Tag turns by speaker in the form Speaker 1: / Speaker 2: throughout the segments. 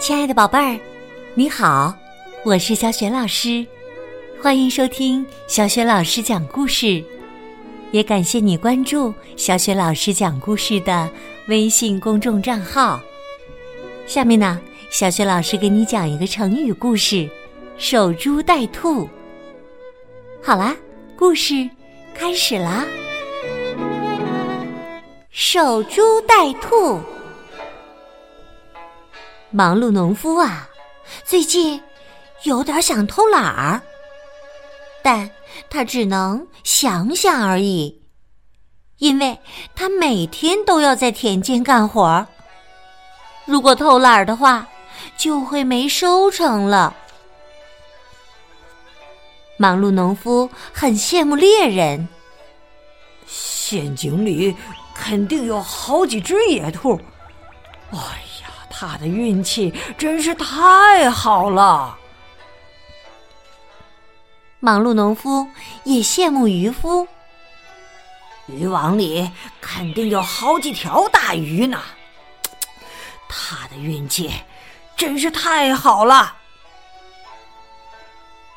Speaker 1: 亲爱的宝贝儿，你好，我是小雪老师，欢迎收听小雪老师讲故事，也感谢你关注小雪老师讲故事的微信公众账号。下面呢，小雪老师给你讲一个成语故事“守株待兔”。好啦，故事开始啦！守株待兔。忙碌农夫啊，最近有点想偷懒儿，但他只能想想而已，因为他每天都要在田间干活儿。如果偷懒儿的话，就会没收成了。忙碌农夫很羡慕猎人，
Speaker 2: 陷阱里肯定有好几只野兔。哎呀。他的运气真是太好了。
Speaker 1: 忙碌农夫也羡慕渔夫，
Speaker 2: 渔网里肯定有好几条大鱼呢。他的运气真是太好了。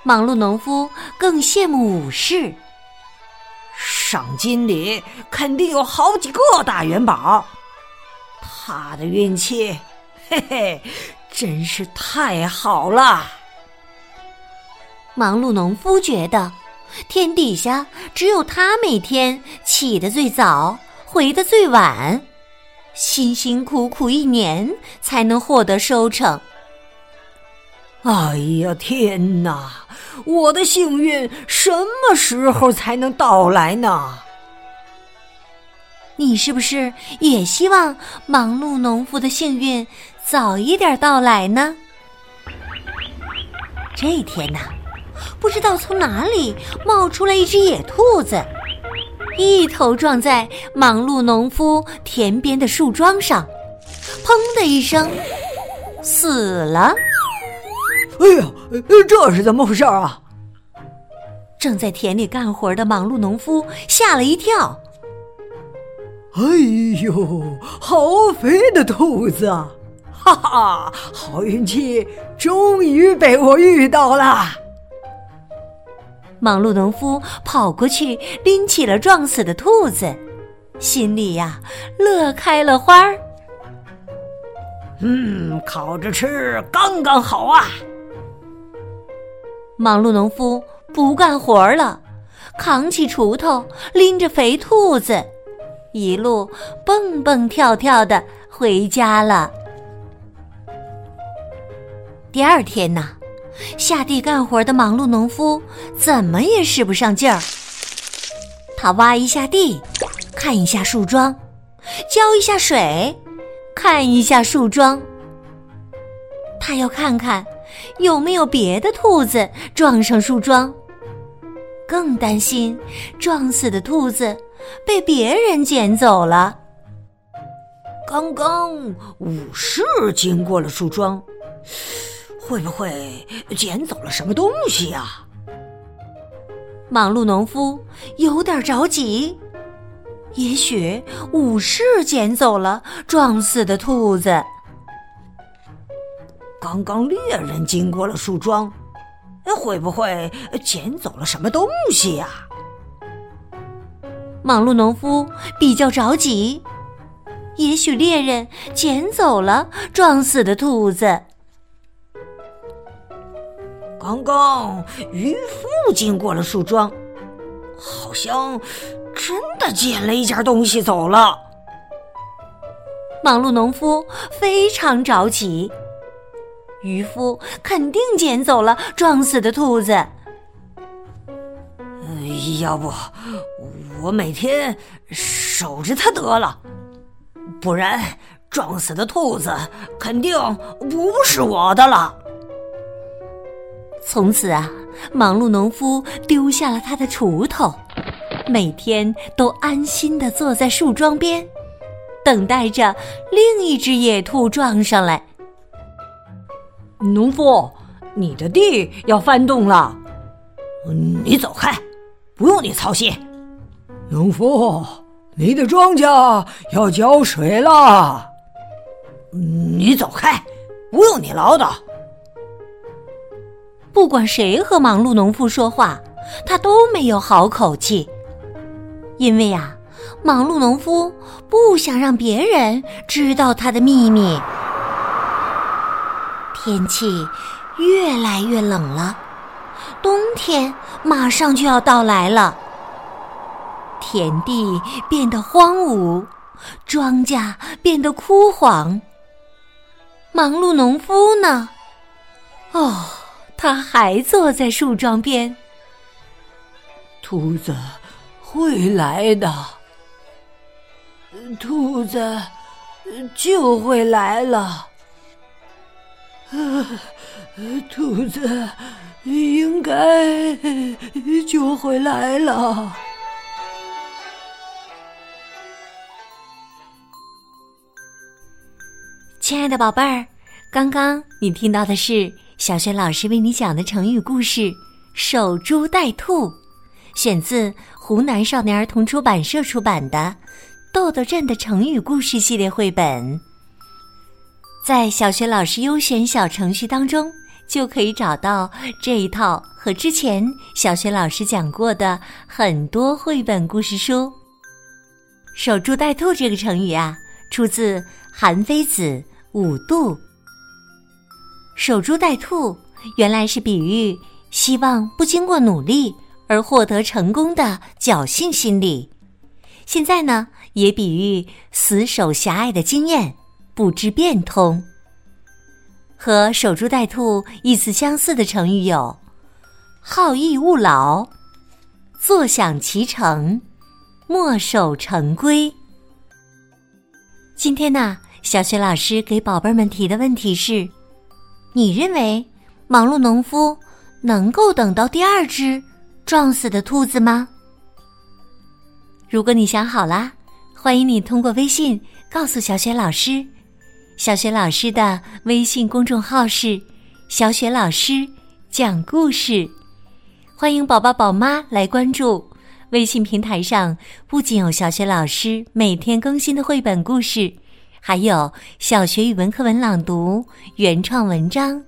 Speaker 1: 忙碌农夫更羡慕武士，
Speaker 2: 赏金里肯定有好几个大元宝。他的运气。嘿嘿，真是太好了！
Speaker 1: 忙碌农夫觉得，天底下只有他每天起得最早，回得最晚，辛辛苦苦一年才能获得收成。
Speaker 2: 哎呀，天哪！我的幸运什么时候才能到来呢？
Speaker 1: 你是不是也希望忙碌农夫的幸运早一点到来呢？这天呐，不知道从哪里冒出来一只野兔子，一头撞在忙碌农夫田边的树桩上，砰的一声，死了。
Speaker 2: 哎呀，这是怎么回事啊？
Speaker 1: 正在田里干活的忙碌农夫吓了一跳。
Speaker 2: 哎呦，好肥的兔子啊！哈哈，好运气终于被我遇到了。
Speaker 1: 忙碌农夫跑过去拎起了撞死的兔子，心里呀乐开了花儿。
Speaker 2: 嗯，烤着吃刚刚好啊！
Speaker 1: 忙碌农夫不干活了，扛起锄头，拎着肥兔子。一路蹦蹦跳跳的回家了。第二天呢，下地干活的忙碌农夫怎么也使不上劲儿。他挖一下地，看一下树桩，浇一下水，看一下树桩。他要看看有没有别的兔子撞上树桩，更担心撞死的兔子。被别人捡走了。
Speaker 2: 刚刚武士经过了树桩，会不会捡走了什么东西呀？
Speaker 1: 忙碌农夫有点着急，也许武士捡走了撞死的兔子。
Speaker 2: 刚刚猎人经过了树桩，会不会捡走了什么东西呀？
Speaker 1: 忙碌农夫比较着急，也许猎人捡走了撞死的兔子。
Speaker 2: 刚刚渔夫经过了树桩，好像真的捡了一件东西走了。
Speaker 1: 忙碌农夫非常着急，渔夫肯定捡走了撞死的兔子。
Speaker 2: 要不？我每天守着它得了，不然撞死的兔子肯定不是我的了。
Speaker 1: 从此啊，忙碌农夫丢下了他的锄头，每天都安心的坐在树桩边，等待着另一只野兔撞上来。
Speaker 2: 农夫，你的地要翻动了，你走开，不用你操心。
Speaker 3: 农夫，
Speaker 2: 你的庄稼要浇水了。你走开，不用你唠叨。
Speaker 1: 不管谁和忙碌农夫说话，他都没有好口气，因为呀，忙碌农夫不想让别人知道他的秘密。天气越来越冷了，冬天马上就要到来了。田地变得荒芜，庄稼变得枯黄。忙碌农夫呢？哦，他还坐在树桩边。
Speaker 2: 兔子会来的，兔子就会来了。兔子应该就会来了。
Speaker 1: 亲爱的宝贝儿，刚刚你听到的是小雪老师为你讲的成语故事《守株待兔》，选自湖南少年儿童出版社出版的《豆豆镇的成语故事》系列绘本。在小学老师优选小程序当中，就可以找到这一套和之前小学老师讲过的很多绘本故事书。守株待兔这个成语啊，出自韩非子《五度》。守株待兔原来是比喻希望不经过努力而获得成功的侥幸心理，现在呢，也比喻死守狭隘的经验。不知变通，和守株待兔意思相似的成语有“好逸恶劳”“坐享其成”“墨守成规”。今天呢，小雪老师给宝贝们提的问题是：你认为忙碌农夫能够等到第二只撞死的兔子吗？如果你想好啦，欢迎你通过微信告诉小雪老师。小雪老师的微信公众号是“小雪老师讲故事”，欢迎宝宝宝妈来关注。微信平台上不仅有小雪老师每天更新的绘本故事，还有小学语文课文朗读、原创文章。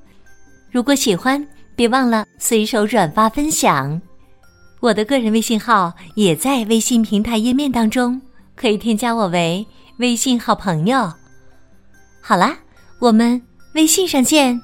Speaker 1: 如果喜欢，别忘了随手转发分享。我的个人微信号也在微信平台页面当中，可以添加我为微信好朋友。好啦，我们微信上见。